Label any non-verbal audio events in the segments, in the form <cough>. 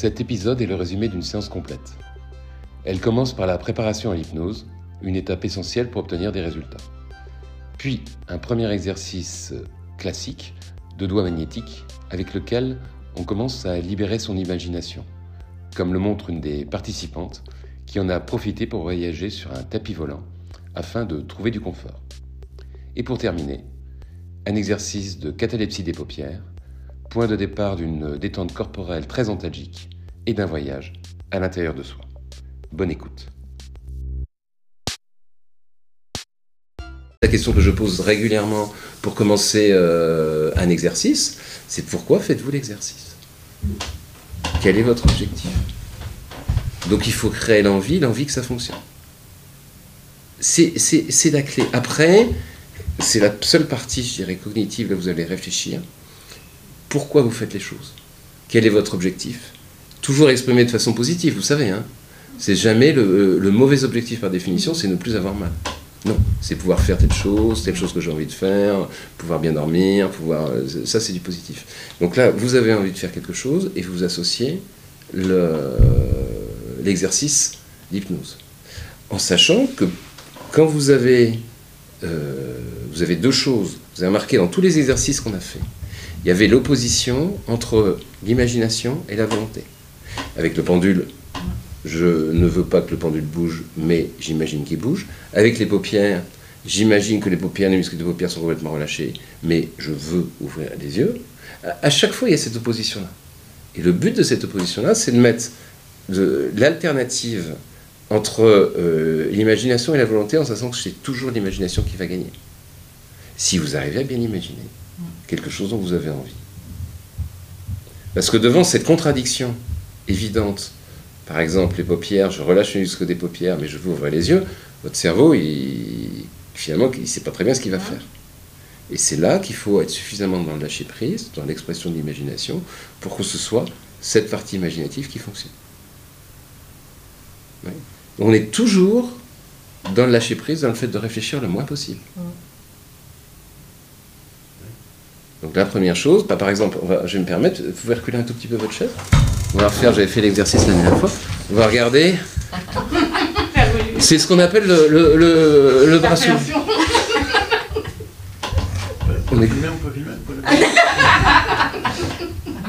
Cet épisode est le résumé d'une séance complète. Elle commence par la préparation à l'hypnose, une étape essentielle pour obtenir des résultats. Puis un premier exercice classique de doigts magnétiques avec lequel on commence à libérer son imagination, comme le montre une des participantes qui en a profité pour voyager sur un tapis volant afin de trouver du confort. Et pour terminer, un exercice de catalepsie des paupières, point de départ d'une détente corporelle très antalgique et d'un voyage à l'intérieur de soi. Bonne écoute. La question que je pose régulièrement pour commencer euh, un exercice, c'est pourquoi faites-vous l'exercice? Quel est votre objectif? Donc il faut créer l'envie, l'envie que ça fonctionne. C'est la clé. Après, c'est la seule partie, je dirais, cognitive, là vous allez réfléchir. Pourquoi vous faites les choses? Quel est votre objectif? Toujours exprimé de façon positive, vous savez. Hein c'est jamais le, le, mauvais objectif par définition, c'est ne plus avoir mal. Non, c'est pouvoir faire telle chose, telle chose que j'ai envie de faire, pouvoir bien dormir, pouvoir. Ça, c'est du positif. Donc là, vous avez envie de faire quelque chose et vous associez l'exercice d'hypnose. En sachant que quand vous avez, euh, vous avez deux choses, vous avez remarqué dans tous les exercices qu'on a fait, il y avait l'opposition entre l'imagination et la volonté. Avec le pendule, je ne veux pas que le pendule bouge, mais j'imagine qu'il bouge. Avec les paupières, j'imagine que les paupières, les muscles de paupières sont complètement relâchés, mais je veux ouvrir les yeux. À chaque fois, il y a cette opposition-là. Et le but de cette opposition-là, c'est de mettre l'alternative entre euh, l'imagination et la volonté en sachant que c'est toujours l'imagination qui va gagner. Si vous arrivez à bien imaginer quelque chose dont vous avez envie. Parce que devant cette contradiction évidente par exemple, les paupières, je relâche le muscle des paupières, mais je vous ouvrir les yeux, votre cerveau, il, finalement, il ne sait pas très bien ce qu'il va faire. Et c'est là qu'il faut être suffisamment dans le lâcher-prise, dans l'expression de l'imagination, pour que ce soit cette partie imaginative qui fonctionne. On est toujours dans le lâcher-prise, dans le fait de réfléchir le moins possible. Donc la première chose, bah, par exemple, je vais me permettre, vous pouvez reculer un tout petit peu votre chaise On va refaire, j'avais fait l'exercice la dernière fois. On va regarder. C'est ce qu'on appelle le, le, le, le bras soulevé. On est filmé, on peut filmer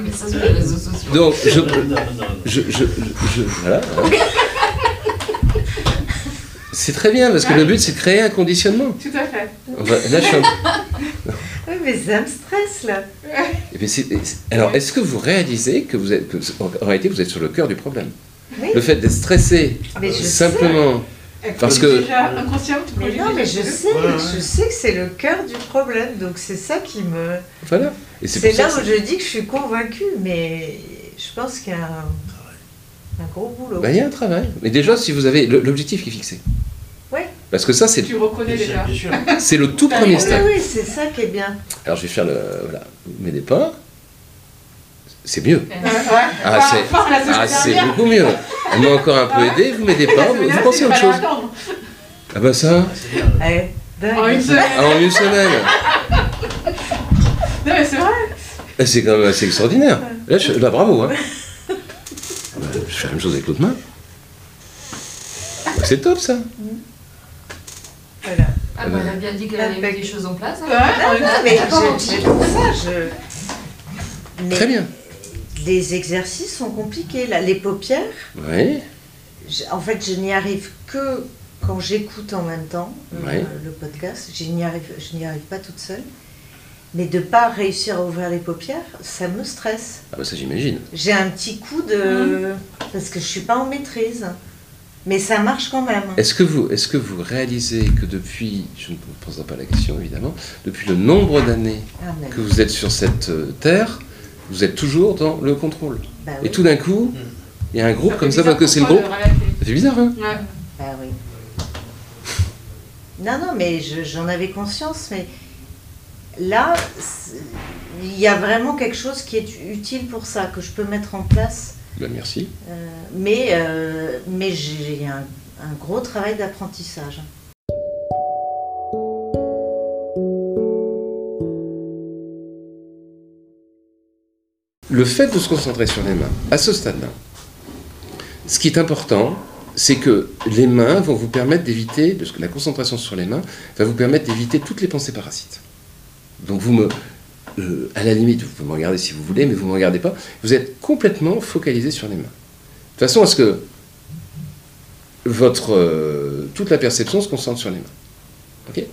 Mais ça sur les réseaux sociaux. Donc, je, je, je, je voilà. C'est très bien parce que le but c'est de créer un conditionnement. Tout à fait. Là, je suis un- <laughs> Oui, mais ça me stresse là. <laughs> C'est- Alors, est-ce que vous réalisez que vous êtes, que, en réalité, vous êtes sur le cœur du problème? Oui. Le fait d'être stressé, Mais je simplement, Parce que- Déjà Mais non, mais je sais, Ouais, je sais que c'est le cœur du problème, donc c'est ça qui me. voilà. C'est là où je dis que je suis convaincue, mais je pense qu'il y a un, un gros boulot. Ben, il y a un travail. Mais déjà, si vous avez l'objectif qui est fixé. Parce que ça, c'est Tu reconnais déjà. c'est le tout premier Oui, stade. oui, c'est ça qui est bien. Alors, je vais faire le. Voilà. Vous m'aidez pas. C'est mieux. Ah, c'est- Ah, c'est dernière. beaucoup mieux. Elle m'a encore un peu aidé, vous m'aidez La pas, vous, pensez à autre chose. Ah bah ça, C'est bien. Ouais, dingue. En une semaine. ah, en une semaine. Non, mais c'est vrai. Ah, C'est quand même assez extraordinaire. Là, je- là bravo. Hein. <laughs> Ah bah, je fais la même chose avec l'autre main. C'est top ça. Ah, bah, elle a bien dit qu'elle avait mis des choses en place. hein. Non, mais je- c'est pour ça, je. Mais Très bien. Les exercices sont compliqués. Là. Les paupières, Oui. je- en fait, je n'y arrive que quand j'écoute en même temps euh, le podcast. Je n'y arrive, je n'y arrive pas toute seule. Mais de pas réussir à ouvrir les paupières, ça me stresse. Ah bah ça j'imagine. J'ai un petit coup de. Parce que je suis pas en maîtrise. Mais ça marche quand même. Est-ce que, vous, est-ce que vous réalisez que depuis, je ne vous poserai pas la question évidemment, depuis le nombre d'années Ah, que vous êtes sur cette euh, terre, vous êtes toujours dans le contrôle bah Et tout d'un coup, il y a un groupe Ça comme ça, parce que c'est le groupe. Ça fait bizarre, hein Ouais. Bah oui. Non, non, mais je- j'en avais conscience, mais là, c'est- il y a vraiment quelque chose qui est utile pour ça, que je peux mettre en place. Ben, merci. Euh, mais euh, mais j'ai un, un gros travail d'apprentissage. le fait de se concentrer sur les mains, à ce stade-là, ce qui est important, c'est que les mains vont vous permettre d'éviter, la concentration sur les mains va vous permettre d'éviter toutes les pensées parasites. Donc vous me, euh, à la limite, vous pouvez me regarder si vous voulez, mais vous ne me regardez pas, vous êtes complètement focalisé sur les mains. De façon à ce que votre, euh, toute la perception se concentre sur les mains?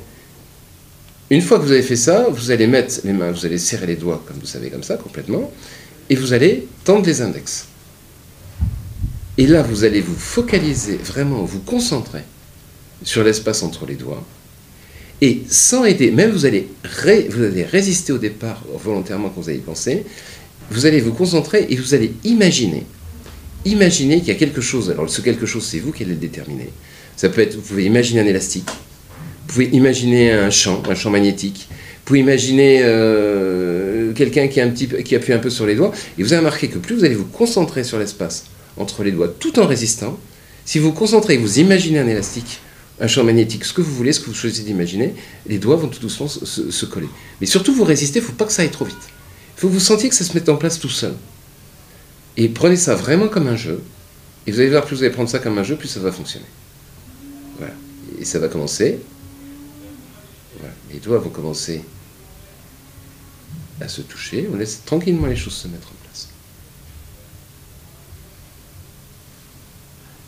Une fois que vous avez fait ça, vous allez mettre les mains, vous allez serrer les doigts, comme vous savez, comme ça, complètement, et vous allez tendre les index. Et là, vous allez vous focaliser, vraiment vous concentrer sur l'espace entre les doigts. Et sans aider, même vous allez, vous allez résister au départ volontairement quand vous allez penser, vous allez vous concentrer et vous allez imaginer. Imaginez qu'il y a quelque chose. Alors ce quelque chose, c'est vous qui allez le déterminer. Ça peut être, vous pouvez imaginer un élastique, vous pouvez imaginer un champ, un champ magnétique, vous pouvez imaginer euh, quelqu'un qui, qui appuie un peu sur les doigts, et vous allez remarquer que plus vous allez vous concentrer sur l'espace entre les doigts tout en résistant. Si vous vous concentrez et vous imaginez un élastique, un champ magnétique, ce que vous voulez, ce que vous choisissez d'imaginer, les doigts vont tout doucement se, coller. Mais surtout, vous résistez, il ne faut pas que ça aille trop vite. Il faut que vous sentiez que ça se mette en place tout seul. Et prenez ça vraiment comme un jeu. Et vous allez voir, plus vous allez prendre ça comme un jeu, plus ça va fonctionner. Voilà. Et ça va commencer. Les doigts vont commencer à se toucher. On laisse tranquillement les choses se mettre en place.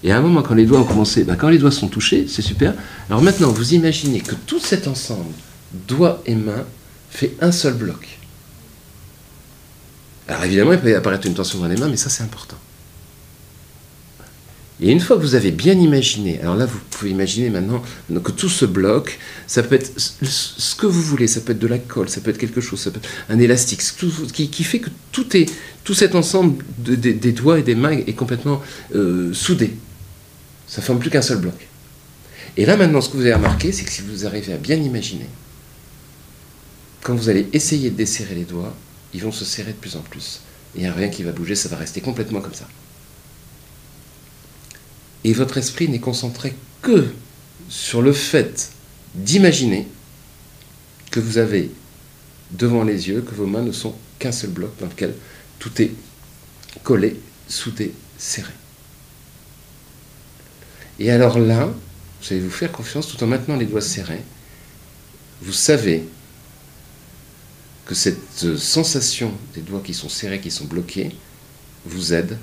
Et à un moment, quand les doigts ont commencé, ben, quand les doigts sont touchés, c'est super. Alors maintenant, vous imaginez que tout cet ensemble, doigts et mains, fait un seul bloc. Alors évidemment, il peut y apparaître une tension dans les mains, mais ça c'est important. Et une fois que vous avez bien imaginé, alors là vous pouvez imaginer maintenant que tout ce bloc, ça peut être ce que vous voulez, ça peut être de la colle, ça peut être quelque chose, ça peut être un élastique, qui, fait que tout, est, tout cet ensemble des doigts et des mains est complètement euh, soudé. Ça ne forme plus qu'un seul bloc. Et là maintenant, ce que vous avez remarqué, c'est que si vous arrivez à bien imaginer, quand vous allez essayer de desserrer les doigts, ils vont se serrer de plus en plus. Il n'y a rien qui va bouger, ça va rester complètement comme ça. Et votre esprit n'est concentré que sur le fait d'imaginer que vous avez devant les yeux, que vos mains ne sont qu'un seul bloc dans lequel tout est collé, soudé, serré. Et alors là, vous allez vous faire confiance tout en maintenant les doigts serrés. Vous savez que cette sensation des doigts qui sont serrés, qui sont bloqués, vous aide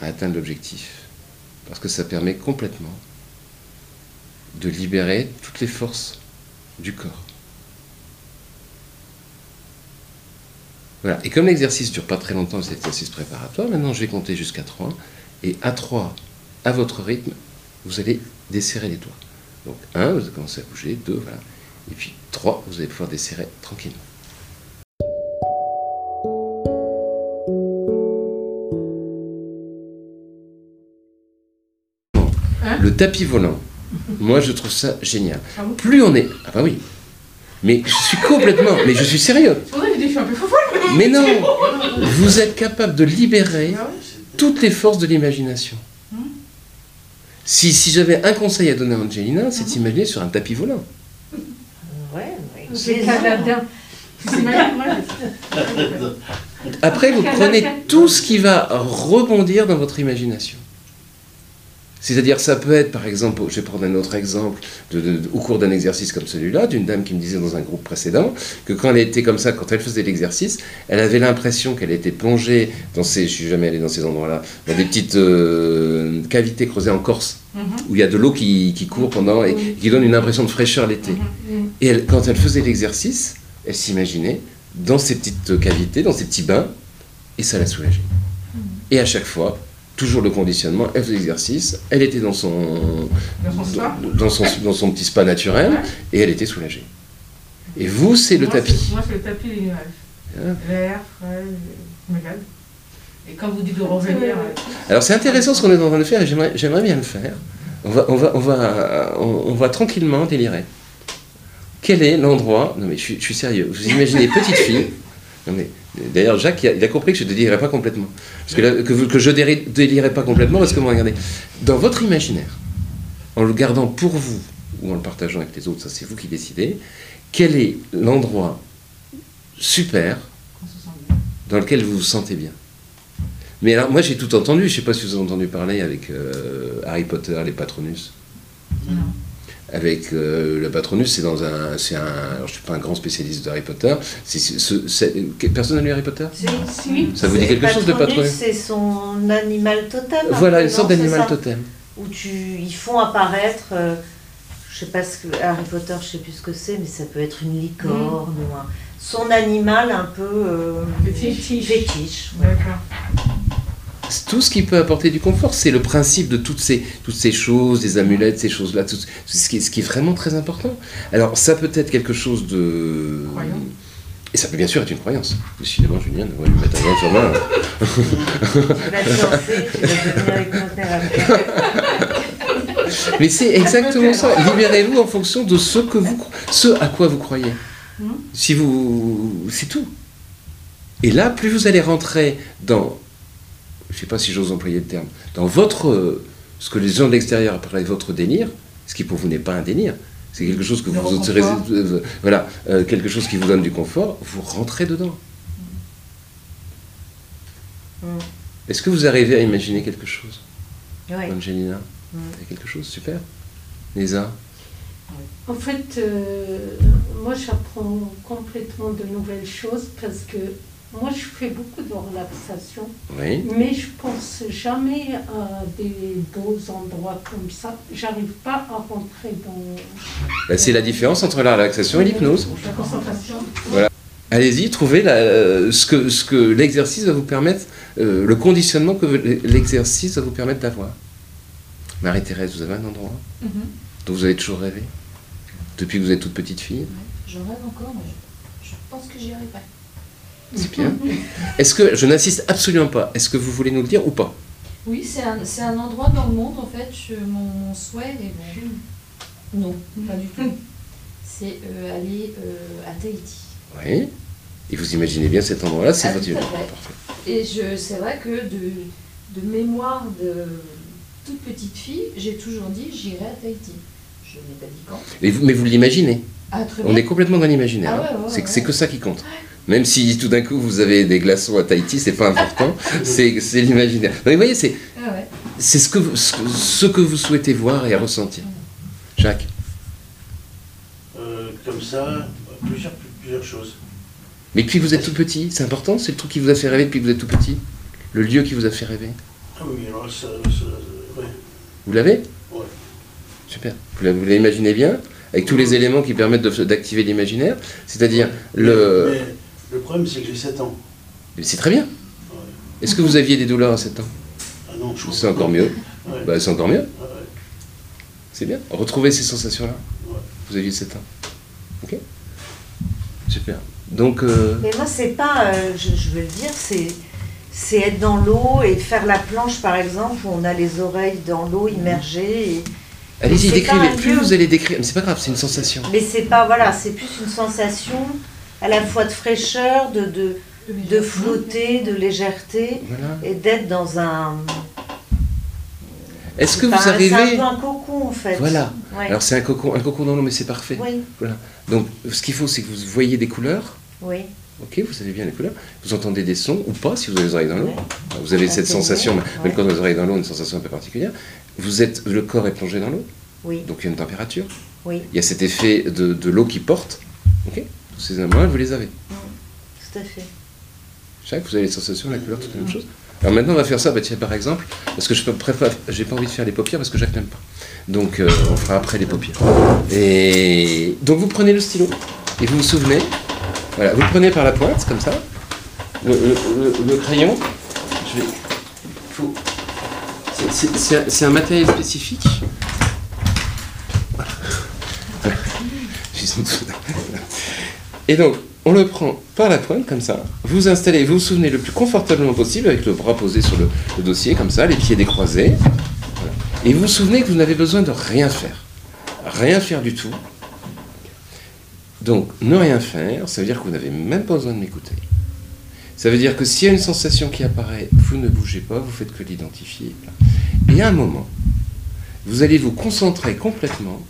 à atteindre l'objectif. Parce que ça permet complètement de libérer toutes les forces du corps. Voilà. Et comme l'exercice ne dure pas très longtemps, cet exercice préparatoire, maintenant je vais compter jusqu'à 3. Et à 3, à votre rythme, vous allez desserrer les doigts. Donc 1, vous allez commencer à bouger, 2, voilà. Et puis 3, vous allez pouvoir desserrer tranquillement. Hein le tapis volant, moi je trouve ça génial. Ah Plus on est. Ah bah oui. Mais je suis complètement. Mais je suis sérieux. Mais non Vous êtes capable de libérer ah toutes les forces de l'imagination. Si, si j'avais un conseil à donner à Angelina, c'est de s'imaginer sur un tapis volant. Ouais, oui. Après, vous prenez tout ce qui va rebondir dans votre imagination. C'est-à-dire, ça peut être, par exemple, je vais prendre un autre exemple, au cours d'un exercice comme celui-là, d'une dame qui me disait dans un groupe précédent que quand elle était comme ça, quand elle faisait l'exercice, elle avait l'impression qu'elle était plongée dans ces, je suis jamais allé dans ces endroits-là, dans des petites euh, cavités creusées en Corse, mhm. où il y a de l'eau qui, court pendant et qui donne une impression de fraîcheur l'été. Mhm. Et quand elle faisait l'exercice, elle s'imaginait dans ces petites cavités, dans ces petits bains, et ça la soulageait. Mhm. Et à chaque fois, toujours le conditionnement, elle faisait l'exercice, elle était dans son, dans son, dans, son, petit spa naturel, et elle était soulagée. Et vous, c'est le tapis. Moi, c'est le tapis et les nuages. L'air, frais, Et quand vous dites de revenir... Euh, Alors c'est intéressant ce qu'on est en train de faire, et j'aimerais bien le faire. On va, on, va, on, va, on, va tranquillement délirer. Quel est l'endroit... Non mais je, je suis sérieux. Vous imaginez petite fille... D'ailleurs, Jacques, il a, compris que je ne délirais pas complètement. Parce que, je ne délirais pas complètement, parce que, regardez, dans votre imaginaire, en le gardant pour vous, ou en le partageant avec les autres, ça c'est vous qui décidez, quel est l'endroit super dans lequel vous vous sentez bien? Mais alors, moi j'ai tout entendu, je ne sais pas si vous avez entendu parler avec euh, Harry Potter, les Patronus. Avec euh, le Patronus, c'est dans un. C'est un. Alors, je ne suis pas un grand spécialiste de Harry Potter. C'est, ce- c'est- personne n'a lu Harry Potter? Si. Si. Ça vous dit quelque chose de Patronus C'est son animal totem. Voilà, une sorte d'animal totem. Où tu, ils font apparaître, euh, je sais pas ce que Harry Potter, je sais plus ce que c'est, mais ça peut être une licorne ou un, son animal un peu euh, Fétiche. fétiche. ouais. D'accord. Tout ce qui peut apporter du confort, c'est le principe de toutes ces, toutes ces choses, des amulettes, ces choses-là, tout ce, qui est, ce qui est vraiment très important. Alors, ça peut être quelque chose de. Croyance. Et ça peut bien sûr être une croyance. Décidément, Julien, on va lui mettre un gant sur main. <laughs> Mais c'est exactement ça. Libérez-vous en fonction de ce, que vous, ce à quoi vous croyez. Mhm. Si vous. C'est tout. Et là, plus vous allez rentrer dans. Je ne sais pas si j'ose employer le terme. Dans votre. euh, Ce que les gens de l'extérieur appellent votre délire, ce qui pour vous n'est pas un délire. C'est quelque chose que Le vous autorisez. euh, voilà, euh, quelque chose qui vous donne du confort, vous rentrez dedans. Mm. Est-ce que vous arrivez à imaginer quelque chose? Ouais. Angelina Mm. Il y a quelque chose? Super. Lisa? En fait, euh, moi j'apprends complètement de nouvelles choses parce que moi je fais beaucoup de relaxation, Oui. mais je pense jamais à des beaux endroits comme ça. J'arrive pas à rentrer dans Bah, c'est la différence entre la relaxation et l'hypnose. la concentration. Allez-y, trouvez la- ce que, ce que l'exercice va vous permettre, euh, le conditionnement que l'exercice va vous permettre d'avoir. Marie-Thérèse, vous avez un endroit Mhm. dont vous avez toujours rêvé? Depuis que vous êtes toute petite fille? Je rêve encore, mais je, je pense que j'y arriverai. C'est bien. Est-ce que, je n'insiste absolument pas, est-ce que vous voulez nous le dire ou pas? Oui, c'est un, c'est un endroit dans le monde, en fait, je- mon, mon souhait est bon. Non, pas du tout. C'est euh, aller euh, à Tahiti. Oui. Et vous imaginez bien cet endroit-là, c'est Ah, votre. Et je, c'est vrai que de, de mémoire de toute petite fille, j'ai toujours dit j'irai à Tahiti. Je n'ai pas dit quand. Et vous- mais vous l'imaginez Ah, très On bien. est complètement dans l'imaginaire. Ah ouais, hein. ouais, c'est ouais. c'est que ça qui compte. Même si tout d'un coup vous avez des glaçons à Tahiti, c'est pas important, <laughs> c'est l'imaginaire. Vous voyez, c'est Ah ouais. c'est ce que, vous- ce, que- ce que vous souhaitez voir et ressentir. Jacques Euh, comme ça, plusieurs, plusieurs choses. Mais depuis que vous êtes tout petit, c'est important C'est le truc qui vous a fait rêver depuis que vous êtes tout petit Le lieu qui vous a fait rêver Ah oui, alors ça, ça ouais. Vous l'avez Ouais. Super. Vous l'imaginez bien Avec tous les éléments qui permettent d'activer l'imaginaire C'est-à-dire, le... Mais le problème, c'est que j'ai 7 ans. c'est très bien. Ouais. Est-ce que vous aviez des douleurs à 7 ans? Ah non, je C'est encore mieux. Ouais. Bah, c'est encore mieux. Ouais. C'est bien. Retrouvez ces sensations-là. Ouais. Vous aviez 7 ans. Ok Super. Donc, euh, Mais moi, c'est pas, euh, je, je veux le dire, c'est c'est être dans l'eau et faire la planche, par exemple, où on a les oreilles dans l'eau immergées. et- allez-y, décrivez. Plus vous allez décrire, mais c'est pas grave, c'est une sensation. Mais c'est pas, voilà, c'est plus une sensation à la fois de fraîcheur, de, de, de flotter, de légèreté, Voilà. et d'être dans un... Est-ce que vous C'est un arrivez peu un cocon, en fait. Voilà. Ouais. Alors c'est un cocon, un cocon dans l'eau, mais c'est parfait. Oui, Donc ce qu'il faut, c'est que vous voyez des couleurs. oui. Ok, vous savez bien les couleurs. Vous entendez des sons ou pas si vous avez les oreilles dans l'eau. Ouais. Vous avez cette sensation, vrai, même ouais. quand vous avez les oreilles dans l'eau, une sensation un peu particulière. Vous êtes, le corps est plongé dans l'eau, Oui, donc il y a une température. oui, Il y a cet effet de, de l'eau qui porte. Ok Tous ces éléments, vous les avez. tout à fait. Chaque, vous avez les sensations, la couleur, toute la même chose. Alors maintenant, on va faire ça, bah, tiens, par exemple, parce que je préfère, j'ai pas envie de faire les paupières parce que Jacques n'aime pas. Donc, euh, on fera après les paupières. Et donc, vous prenez le stylo et vous vous souvenez. Voilà, vous le prenez par la pointe, comme ça. Le, le- le- le crayon, je vais. faut- c'est- un- matériel spécifique. Voilà. J'ai sans doute- Et donc, on le prend par la pointe, comme ça. Vous installez, vous vous souvenez le plus confortablement possible, avec le bras posé sur le, dossier, comme ça, les pieds décroisés. Et vous vous souvenez que vous n'avez besoin de rien faire. Rien faire du tout. Donc, ne rien faire, ça veut dire que vous n'avez même pas besoin de m'écouter. Ça veut dire que s'il y a une sensation qui apparaît, vous ne bougez pas, vous faites que l'identifier. Et à un moment, vous allez vous concentrer complètement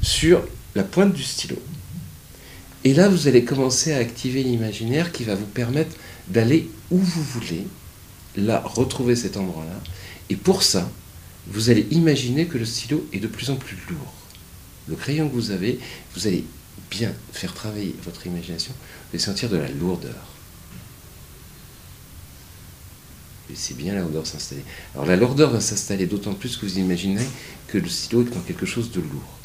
sur la pointe du stylo. Et là, vous allez commencer à activer l'imaginaire qui va vous permettre d'aller où vous voulez, là, retrouver cet endroit-là. Et pour ça, vous allez imaginer que le stylo est de plus en plus lourd. Le crayon que vous avez, vous allez bien faire travailler votre imagination, vous allez sentir de la lourdeur. Et c'est bien la lourdeur s'installer. Alors la lourdeur va s'installer d'autant plus que vous imaginez que le stylo est dans quelque chose de lourd.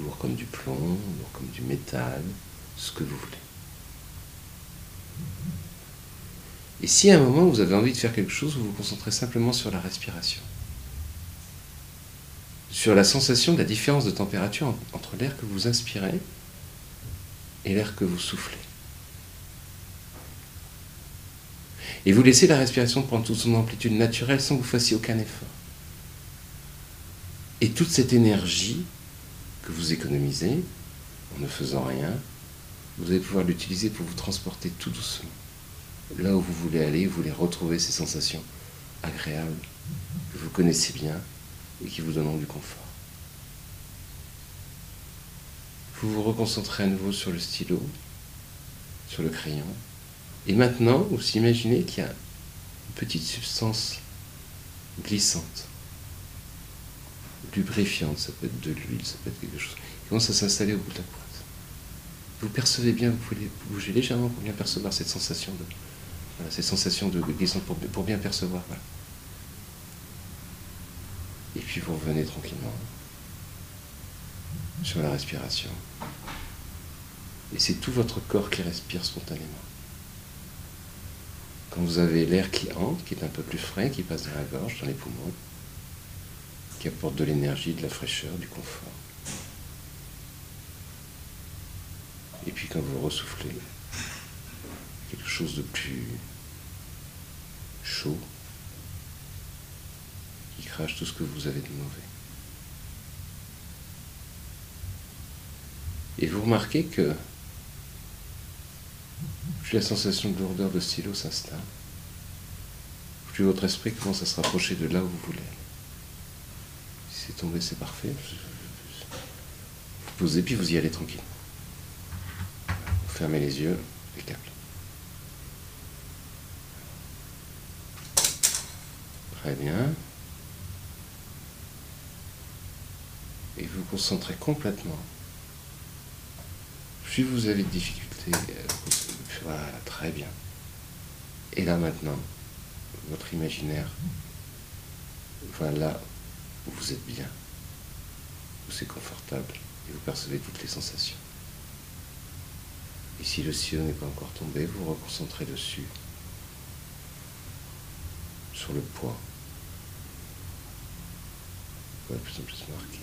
Lourd comme du plomb, lourd comme du métal, ce que vous voulez. Et si à un moment vous avez envie de faire quelque chose, vous vous concentrez simplement sur la respiration. Sur la sensation de la différence de température entre l'air que vous inspirez et l'air que vous soufflez. Et vous laissez la respiration prendre toute son amplitude naturelle sans que vous fassiez aucun effort. Et toute cette énergie que vous économisez en ne faisant rien, vous allez pouvoir l'utiliser pour vous transporter tout doucement. Là où vous voulez aller, vous voulez retrouver ces sensations agréables que vous connaissez bien et qui vous donneront du confort. Vous vous reconcentrez à nouveau sur le stylo, sur le crayon, et maintenant, vous imaginez qu'il y a une petite substance glissante, lubrifiante, ça peut être de l'huile, ça peut être quelque chose, qui commence à s'installer au bout de la. Vous percevez bien, vous pouvez bouger légèrement pour bien percevoir cette sensation de, voilà, cette sensation de, glissante pour, bien percevoir. Et puis vous revenez tranquillement sur la respiration. Et c'est tout votre corps qui respire spontanément. Quand vous avez l'air qui entre, qui est un peu plus frais, qui passe dans la gorge, dans les poumons, qui apporte de l'énergie, de la fraîcheur, du confort. Et puis quand vous ressoufflez, quelque chose de plus chaud, qui crache tout ce que vous avez de mauvais. Et vous remarquez que plus la sensation de lourdeur de stylo s'installe, plus votre esprit commence à se rapprocher de là où vous voulez. Si c'est tombé, c'est parfait. Vous posez, puis vous y allez tranquille. Fermez les yeux, impeccable. Très bien. Et vous concentrez complètement. Si vous avez des difficultés, voilà, très bien. Et là maintenant, votre imaginaire va là où vous êtes bien, où c'est confortable, et vous percevez toutes les sensations. Et si le ciel n'est pas encore tombé, vous reconcentrez dessus, sur le poids. plus en plus marqué.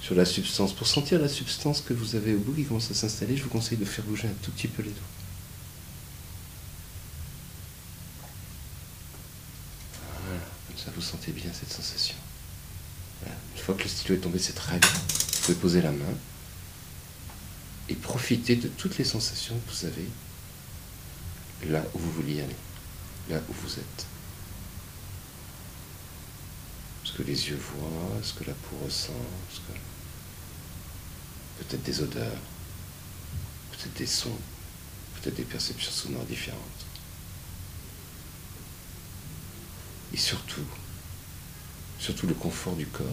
Sur la substance. Pour sentir la substance que vous avez au bout qui commence à s'installer, je vous conseille de faire bouger un tout petit peu les doigts. Ça, vous sentez bien cette sensation. Une fois que le stylo est tombé, c'est très bien. Vous pouvez poser la main et profiter de toutes les sensations que vous avez là où vous vouliez aller, là où vous êtes. Ce que les yeux voient, ce que la peau ressent, ce que... peut-être des odeurs, peut-être des sons, peut-être des perceptions sonores différentes. et surtout, surtout le confort du corps.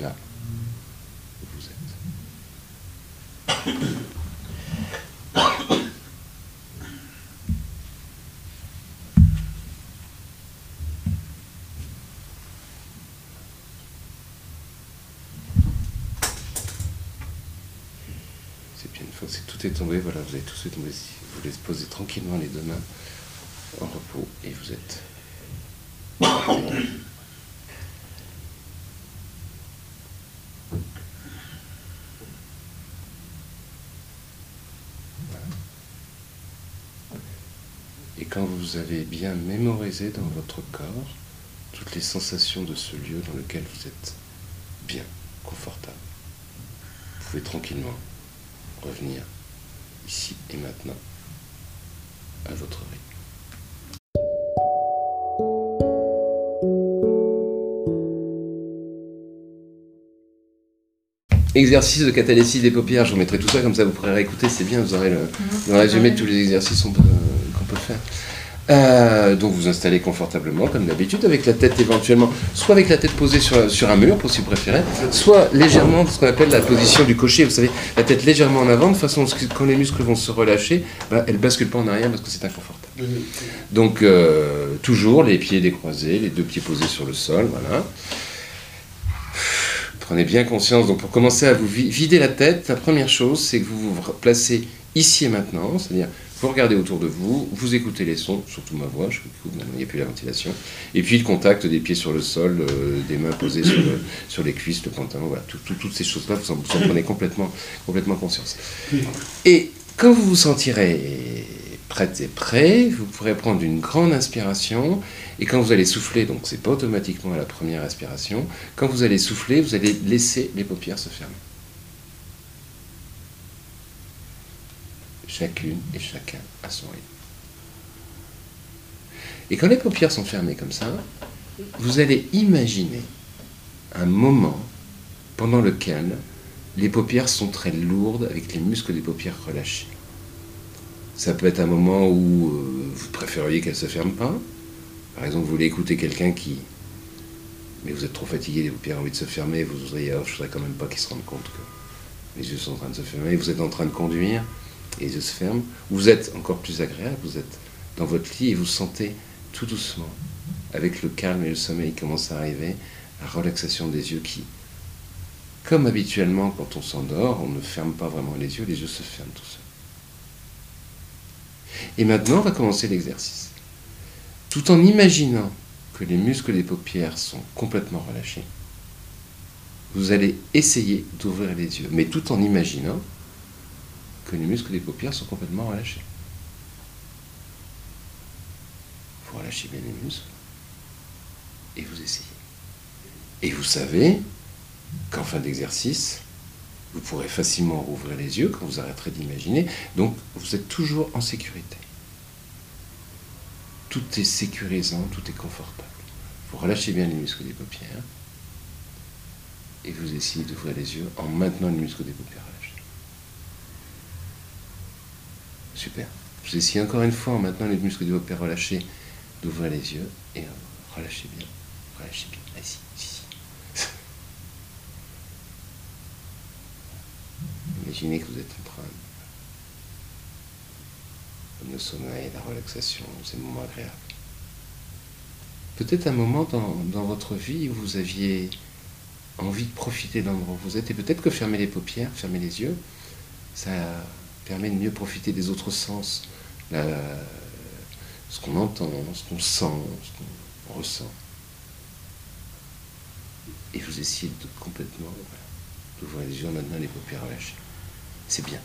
Là C'est bien, une fois que tout est tombé, voilà, vous avez tout tombé. Vous laissez poser tranquillement les deux mains en repos et vous êtes. Et quand vous avez bien mémorisé dans votre corps toutes les sensations de ce lieu dans lequel vous êtes bien, confortable, vous pouvez tranquillement revenir ici et maintenant à votre rythme. Exercice de catalyse des paupières. Je vous mettrai tout ça comme ça, vous pourrez réécouter. C'est bien, vous aurez le, le résumé de tous les exercices qu'on peut, faire. Euh, donc vous installez confortablement comme d'habitude avec la tête éventuellement soit avec la tête posée sur, sur un mur pour si vous préférez soit légèrement ce qu'on appelle la position du cocher vous savez la tête légèrement en avant de façon à ce que quand les muscles vont se relâcher bah, elle bascule pas en arrière parce que c'est inconfortable donc euh, toujours les pieds décroisés les deux pieds posés sur le sol voilà prenez bien conscience donc pour commencer à vous vi- vider la tête la première chose c'est que vous vous placez ici et maintenant c'est à dire vous regardez autour de vous, vous écoutez les sons, surtout ma voix, je écoute, maintenant il n'y a plus la ventilation, et puis le contact des pieds sur le sol, euh, des mains posées sur, le- sur les cuisses, le pantalon, voilà, tout- tout- toutes ces choses-là, vous en prenez complètement, complètement conscience. Et quand vous vous sentirez prête et prêt, vous pourrez prendre une grande inspiration, et quand vous allez souffler, donc c'est pas automatiquement à la première inspiration, quand vous allez souffler, vous allez laisser les paupières se fermer. chacune et chacun à son rythme. Et quand les paupières sont fermées comme ça, vous allez imaginer un moment pendant lequel les paupières sont très lourdes avec les muscles des paupières relâchés. Ça peut être un moment où euh, vous préfériez qu'elles ne se ferment pas. Par exemple, vous voulez écouter quelqu'un qui... Mais vous êtes trop fatigué, les paupières ont envie de se fermer, vous voudriez, oh, je voudrais quand même pas qu'ils se rendent compte que les yeux sont en train de se fermer, vous êtes en train de conduire, et les yeux se ferment. Vous êtes encore plus agréable, vous êtes dans votre lit et vous sentez tout doucement, avec le calme et le sommeil qui commence à arriver, la relaxation des yeux qui, comme habituellement quand on s'endort, on ne ferme pas vraiment les yeux, les yeux se ferment tout seuls. Et maintenant, on va commencer l'exercice. Tout en imaginant que les muscles des paupières sont complètement relâchés, vous allez essayer d'ouvrir les yeux, mais tout en imaginant que les muscles des paupières sont complètement relâchés. Vous relâchez bien les muscles et vous essayez. Et vous savez qu'en fin d'exercice, vous pourrez facilement rouvrir les yeux quand vous arrêterez d'imaginer. Donc vous êtes toujours en sécurité. Tout est sécurisant, tout est confortable. Vous relâchez bien les muscles des paupières et vous essayez d'ouvrir les yeux en maintenant les muscles des paupières relâchés. Super. Vous essayez encore une fois en maintenant les muscles des paupières relâchés d'ouvrir les yeux et relâchez bien. Relâchez bien. <laughs> Imaginez que vous êtes en train de sommeil, la relaxation, ces moments agréables. Peut-être un moment dans, votre vie où vous aviez envie de profiter de l'endroit où vous êtes, et peut-être que fermer les paupières, fermer les yeux, ça permet de mieux profiter des autres sens, ce qu'on entend, ce qu'on sent, ce qu'on ressent. Et vous essayez de complètement voilà, d'ouvrir les yeux en maintenant les paupières relâchées. C'est bien.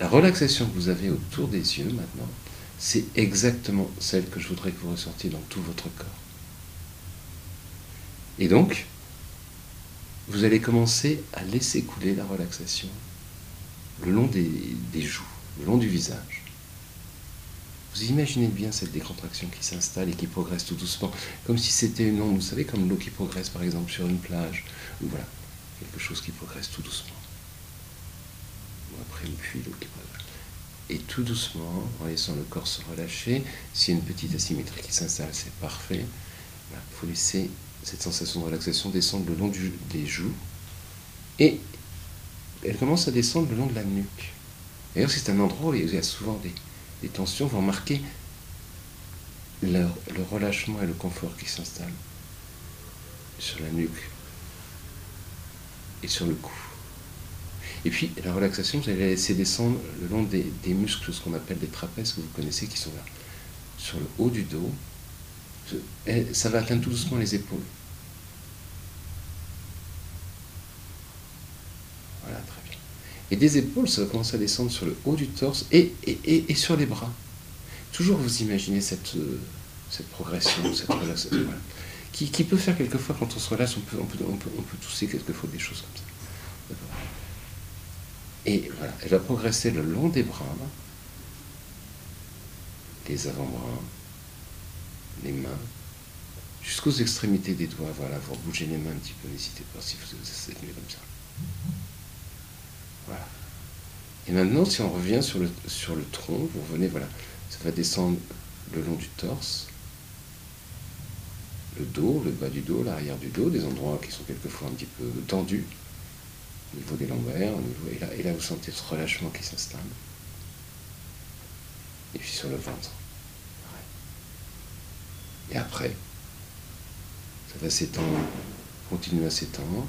La relaxation que vous avez autour des yeux maintenant, c'est exactement celle que je voudrais que vous ressentiez dans tout votre corps. Et donc, vous allez commencer à laisser couler la relaxation le long des, des joues, le long du visage. Vous imaginez bien cette décontraction qui s'installe et qui progresse tout doucement, comme si c'était une onde, vous savez, comme l'eau qui progresse par exemple sur une plage, ou voilà, quelque chose qui progresse tout doucement. Après l'eau qui progresse. Et tout doucement, en laissant le corps se relâcher, s'il y a une petite asymétrie qui s'installe, c'est parfait. Il faut laisser cette sensation de relaxation descendre le long des joues et elle commence à descendre le long de la nuque. D'ailleurs, c'est un endroit où il y a souvent des, tensions, vous remarquez le, le relâchement et le confort qui s'installent sur la nuque et sur le cou. Et puis, la relaxation, vous allez la laisser descendre le long des, muscles, ce qu'on appelle des trapèzes que vous connaissez, qui sont là, sur le haut du dos. Ça va atteindre tout doucement les épaules. Voilà, très bien. Et des épaules, ça va commencer à descendre sur le haut du torse et, et, et- sur les bras. Toujours vous imaginez cette, euh, cette progression, cette relaxation, qui, qui peut faire quelquefois, quand on se relâche, on peut, on peut, on peut, on peut tousser quelquefois des choses comme ça. Et voilà, elle va progresser le long des bras, les avant-bras, les mains, jusqu'aux extrémités des doigts. Voilà, vous bougez les mains un petit peu, n'hésitez pas si vous êtes mieux comme ça. Voilà. Et maintenant, si on revient sur le, sur le tronc, vous revenez, voilà, ça va descendre le long du torse, le dos, le bas du dos, l'arrière du dos, des endroits qui sont quelquefois un petit peu tendus, au niveau des lombaires, au niveau, et, là, et là vous sentez ce relâchement qui s'installe. Et puis sur le ventre. Et après, ça va s'étendre, continuer à s'étendre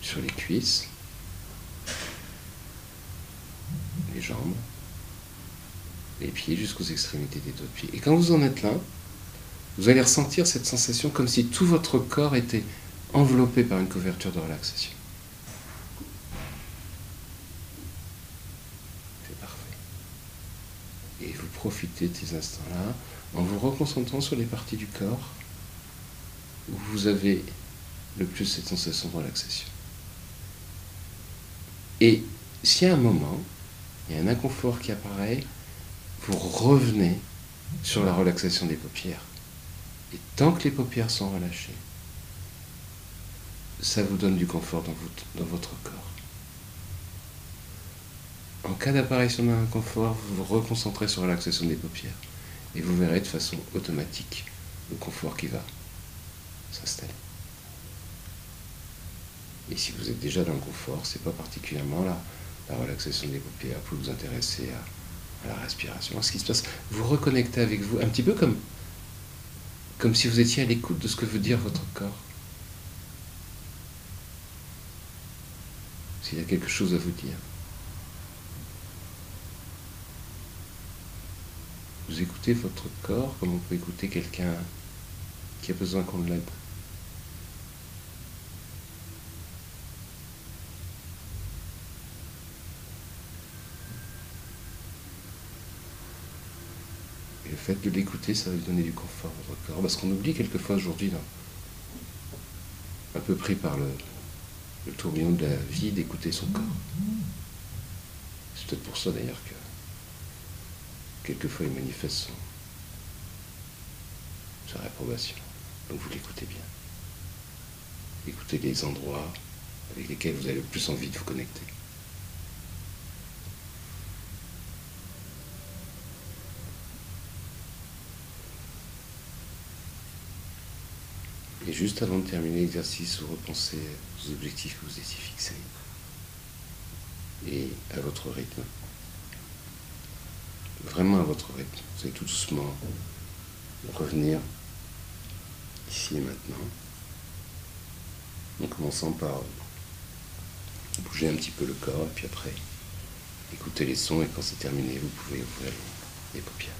sur les cuisses, les jambes, les pieds jusqu'aux extrémités des deux pieds. Et quand vous en êtes là, vous allez ressentir cette sensation comme si tout votre corps était enveloppé par une couverture de relaxation. C'est parfait. Et vous profitez de ces instants-là en vous reconcentrant sur les parties du corps où vous avez le plus cette sensation de relaxation. Et si à un moment, il y a un inconfort qui apparaît, vous revenez sur la relaxation des paupières. Et tant que les paupières sont relâchées, ça vous donne du confort dans, votre corps. En cas d'apparition d'un inconfort, vous vous reconcentrez sur la relaxation des paupières et vous verrez de façon automatique le confort qui va s'installer. Et si vous êtes déjà dans le confort, c'est pas particulièrement la relaxation des paupières, pour vous intéresser à, à la respiration, à ce qui se passe. Vous reconnectez avec vous, un petit peu comme, comme si vous étiez à l'écoute de ce que veut dire votre corps. S'il y a quelque chose à vous dire. Vous écoutez votre corps comme on peut écouter quelqu'un qui a besoin qu'on l'aide. Et le fait de l'écouter, ça va lui donner du confort à votre corps. Parce qu'on oublie quelquefois aujourd'hui, un peu pris par le, le tourbillon de la vie, d'écouter son corps. C'est peut-être pour ça d'ailleurs que quelquefois il manifeste sa réprobation. Donc vous l'écoutez bien. Écoutez les endroits avec lesquels vous avez le plus envie de vous connecter. Et juste avant de terminer l'exercice, vous repensez aux objectifs que vous étiez fixés et à votre rythme. Vraiment à votre rythme. Vous allez tout doucement revenir ici et maintenant. En commençant par bouger un petit peu le corps et puis après écouter les sons et quand c'est terminé, vous pouvez ouvrir les paupières.